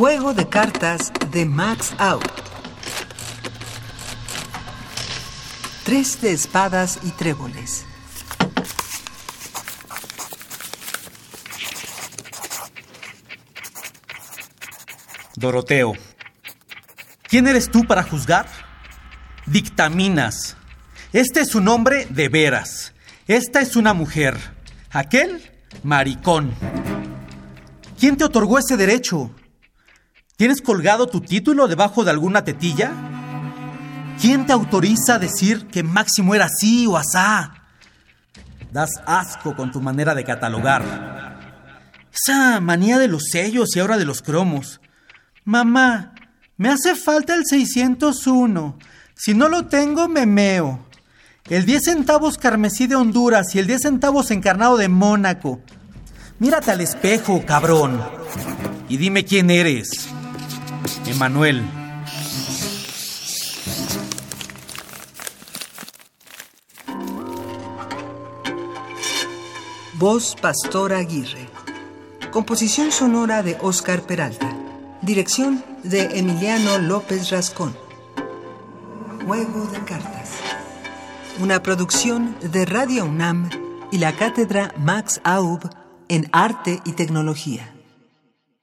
Juego de cartas de Max Out. Tres de espadas y tréboles. Doroteo. ¿Quién eres tú para juzgar? Dictaminas. Este es su nombre de veras. Esta es una mujer. Aquel, maricón. ¿Quién te otorgó ese derecho? ¿Tienes colgado tu título debajo de alguna tetilla? ¿Quién te autoriza a decir que Máximo era así o asá? Das asco con tu manera de catalogar. Esa manía de los sellos y ahora de los cromos. Mamá, me hace falta el 601. Si no lo tengo, me meo. El 10 centavos carmesí de Honduras y el 10 centavos encarnado de Mónaco. Mírate al espejo, cabrón. Y dime quién eres. Emanuel. Voz Pastor Aguirre. Composición sonora de Oscar Peralta. Dirección de Emiliano López Rascón. Juego de cartas. Una producción de Radio UNAM y la cátedra Max Aub en Arte y Tecnología.